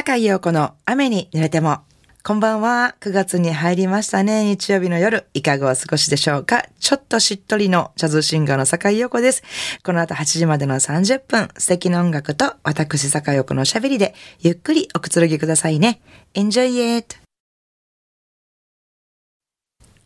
坂井陽子の雨に濡れても。こんばんは。9月に入りましたね。日曜日の夜、いかがお過ごしでしょうかちょっとしっとりのジャズシンガーの坂井陽子です。この後8時までの30分、素敵な音楽と私坂井陽子のおしゃべりで、ゆっくりおくつろぎくださいね。Enjoy it!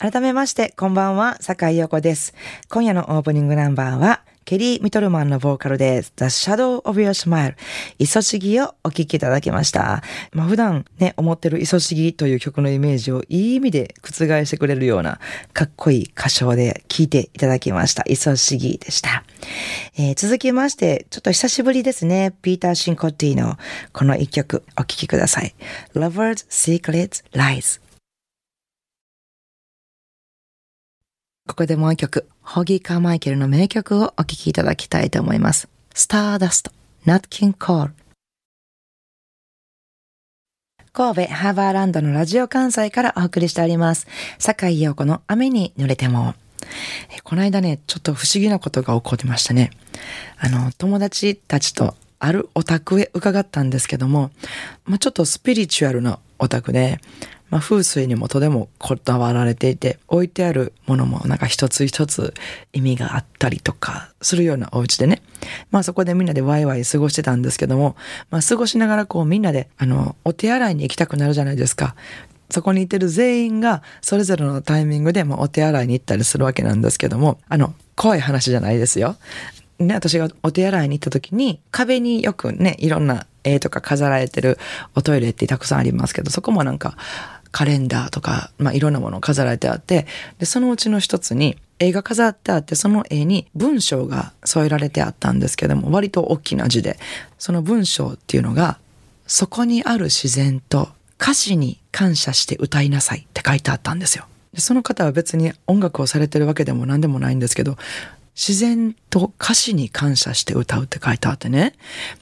改めまして、こんばんは、坂井陽子です。今夜のオープニングナンバーは、ケリー・ミトルマンのボーカルで The Shadow of Your Smile イソシギをお聴きいただきました。まあ普段ね、思ってるイソシギという曲のイメージをいい意味で覆してくれるようなかっこいい歌唱で聴いていただきました。イソシギでした。えー、続きまして、ちょっと久しぶりですね。ピーター・シンコッティのこの一曲お聴きください。Lovers, Secrets, Lies ここでもう一曲、ホギー・カーマイケルの名曲をお聴きいただきたいと思います。スターダスト、ナッキン・コール。神戸ハーバーランドのラジオ関西からお送りしております。坂井陽子の雨に濡れても。この間ね、ちょっと不思議なことが起こりましたね。あの、友達たちとあるお宅へ伺ったんですけども、まあ、ちょっとスピリチュアルなお宅で、まあ、風水にもとてもこだわられていて、置いてあるものもなんか一つ一つ意味があったりとかするようなお家でね。まあそこでみんなでワイワイ過ごしてたんですけども、まあ過ごしながらこうみんなで、あの、お手洗いに行きたくなるじゃないですか。そこにいてる全員がそれぞれのタイミングでもお手洗いに行ったりするわけなんですけども、あの、怖い話じゃないですよ。ね、私がお手洗いに行った時に、壁によくね、いろんな絵とか飾られてるおトイレってたくさんありますけど、そこもなんか、カレンダーとか、まあ、いろんなものを飾られてあって、で、そのうちの一つに、絵が飾ってあって、その絵に文章が添えられてあったんですけども、割と大きな字で、その文章っていうのが、そこにある自然と歌詞に感謝して歌いなさいって書いてあったんですよ。でその方は別に音楽をされてるわけでも何でもないんですけど、自然と歌詞に感謝して歌うって書いてあってね。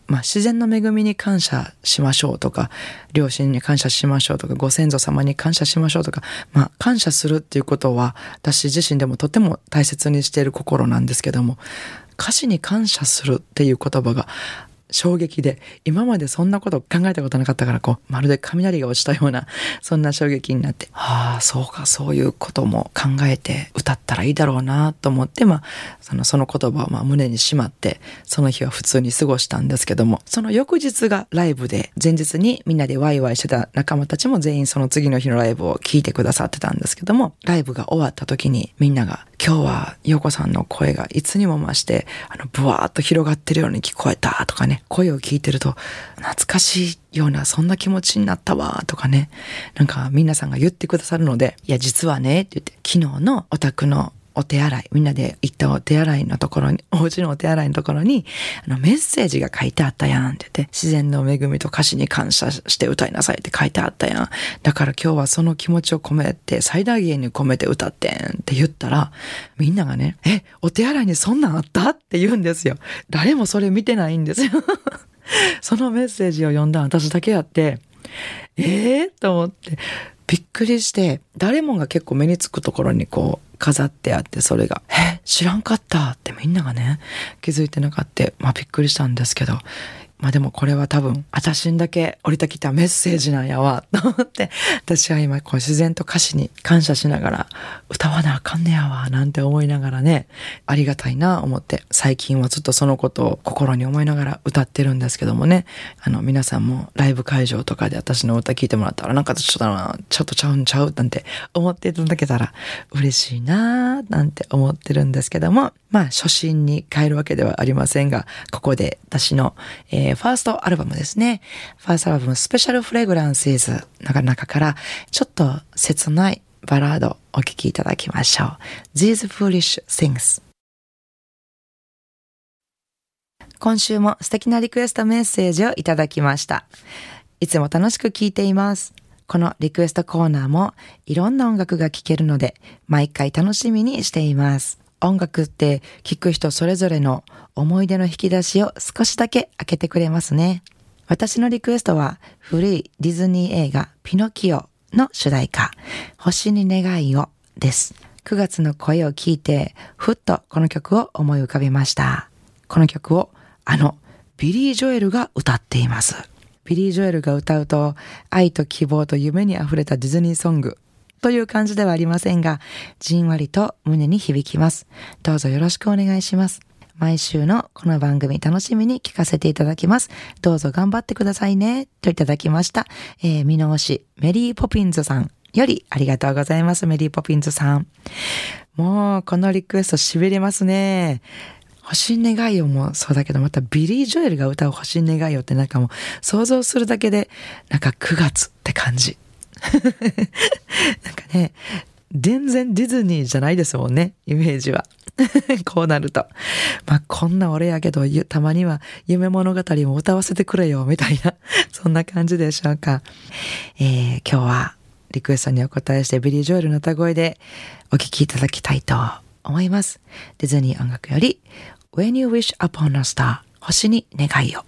まあ自然の恵みに感謝しましょうとか、両親に感謝しましょうとか、ご先祖様に感謝しましょうとか、まあ感謝するっていうことは私自身でもとても大切にしている心なんですけども、歌詞に感謝するっていう言葉が衝撃で、今までそんなこと考えたことなかったから、こう、まるで雷が落ちたような、そんな衝撃になって、ああ、そうか、そういうことも考えて歌ったらいいだろうなと思って、まあ、その、その言葉をまあ胸にしまって、その日は普通に過ごしたんですけども、その翌日がライブで、前日にみんなでワイワイしてた仲間たちも全員その次の日のライブを聞いてくださってたんですけども、ライブが終わった時にみんなが、今日は陽子さんの声がいつにも増して、あの、ブワーっと広がってるように聞こえたとかね、声を聞いてると、懐かしいような、そんな気持ちになったわ、とかね。なんか、皆さんが言ってくださるので、いや、実はね、って言って、昨日のお宅のお手洗い、みんなで行ったお手洗いのところに、お家のお手洗いのところに、あの、メッセージが書いてあったやんって言って、自然の恵みと歌詞に感謝して歌いなさいって書いてあったやん。だから今日はその気持ちを込めて、最大限に込めて歌ってんって言ったら、みんながね、え、お手洗いにそんなんあったって言うんですよ。誰もそれ見てないんですよ。そのメッセージを読んだ私だけやって、ええー、と思って、びっくりして、誰もが結構目につくところにこう、飾ってあってそれが「え知らんかった」ってみんながね気づいてなかったまあびっくりしたんですけどまあでもこれは多分、私にだけ降りてきたメッセージなんやわ、と思って、私は今こう自然と歌詞に感謝しながら、歌わなあかんねやわ、なんて思いながらね、ありがたいな、思って、最近はずっとそのことを心に思いながら歌ってるんですけどもね、あの、皆さんもライブ会場とかで私の歌聴いてもらったら、なんかちょっとちょっとちゃうんちゃう、なんて思っていただけたら嬉しいな、なんて思ってるんですけども、まあ、初心に変えるわけではありませんが、ここで私の、えー、ファーストアルバムですね。ファーストアルバム、スペシャルフレグランシーズの中から、ちょっと切ないバラードお聴きいただきましょう。These Foolish Things 今週も素敵なリクエストメッセージをいただきました。いつも楽しく聴いています。このリクエストコーナーもいろんな音楽が聴けるので、毎回楽しみにしています。音楽って聴く人それぞれの思い出の引き出しを少しだけ開けてくれますね。私のリクエストは古いディズニー映画ピノキオの主題歌星に願いをです。9月の声を聞いてふっとこの曲を思い浮かべました。この曲をあのビリー・ジョエルが歌っています。ビリー・ジョエルが歌うと愛と希望と夢に溢れたディズニーソングという感じではありませんが、じんわりと胸に響きます。どうぞよろしくお願いします。毎週のこの番組楽しみに聞かせていただきます。どうぞ頑張ってくださいね。といただきました。えー、見直し、メリーポピンズさんよりありがとうございます。メリーポピンズさん。もう、このリクエスト痺れますね。星願いをもそうだけど、またビリー・ジョエルが歌う星願いをってなんかもう想像するだけで、なんか9月って感じ。なんかね、全然ディズニーじゃないですもんね、イメージは。こうなると。まあ、こんな俺やけど、たまには夢物語も歌わせてくれよ、みたいな、そんな感じでしょうか。えー、今日はリクエストにお答えしてビリー・ジョエルの歌声でお聴きいただきたいと思います。ディズニー音楽より When You Wish Upon a Star 星に願いを。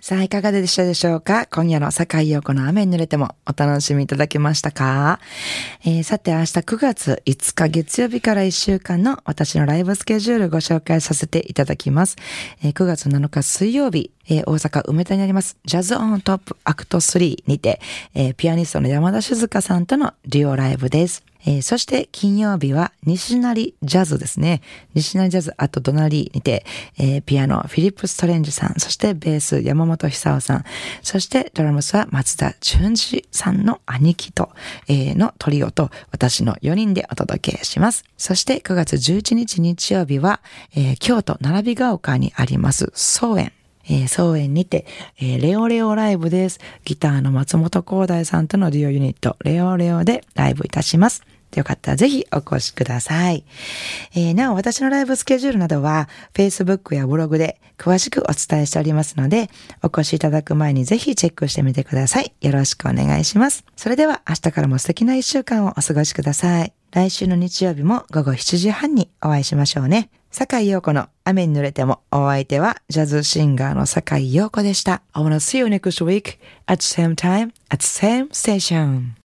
さあ、いかがでしたでしょうか？今夜の坂井陽子の雨に濡れてもお楽しみいただけましたか、えー、さて、明日9月5日月曜日から1週間の私のライブスケジュールご紹介させていただきます。えー、9月7日水曜日、えー、大阪梅田にありますジャズオントップアクト3にて、えー、ピアニストの山田静香さんとのデュオライブです。えー、そして金曜日は西成ジャズですね。西成ジャズあと隣にて、えー、ピアノフィリップ・ストレンジさん、そしてベース山本久夫さん、そしてドラムスは松田淳二さんの兄貴と、えー、のトリオと私の4人でお届けします。そして9月11日日曜日は、えー、京都並びが丘にあります総園えー、総園にて、えー、レオレオライブです。ギターの松本光大さんとのデュオユニット、レオレオでライブいたします。よかったらぜひお越しください。えー、なお、私のライブスケジュールなどは、Facebook やブログで詳しくお伝えしておりますので、お越しいただく前にぜひチェックしてみてください。よろしくお願いします。それでは明日からも素敵な一週間をお過ごしください。来週の日曜日も午後7時半にお会いしましょうね。坂井陽子の雨に濡れてもお相手はジャズシンガーの坂井陽子でした。I wanna see you next week at the same time at the same station.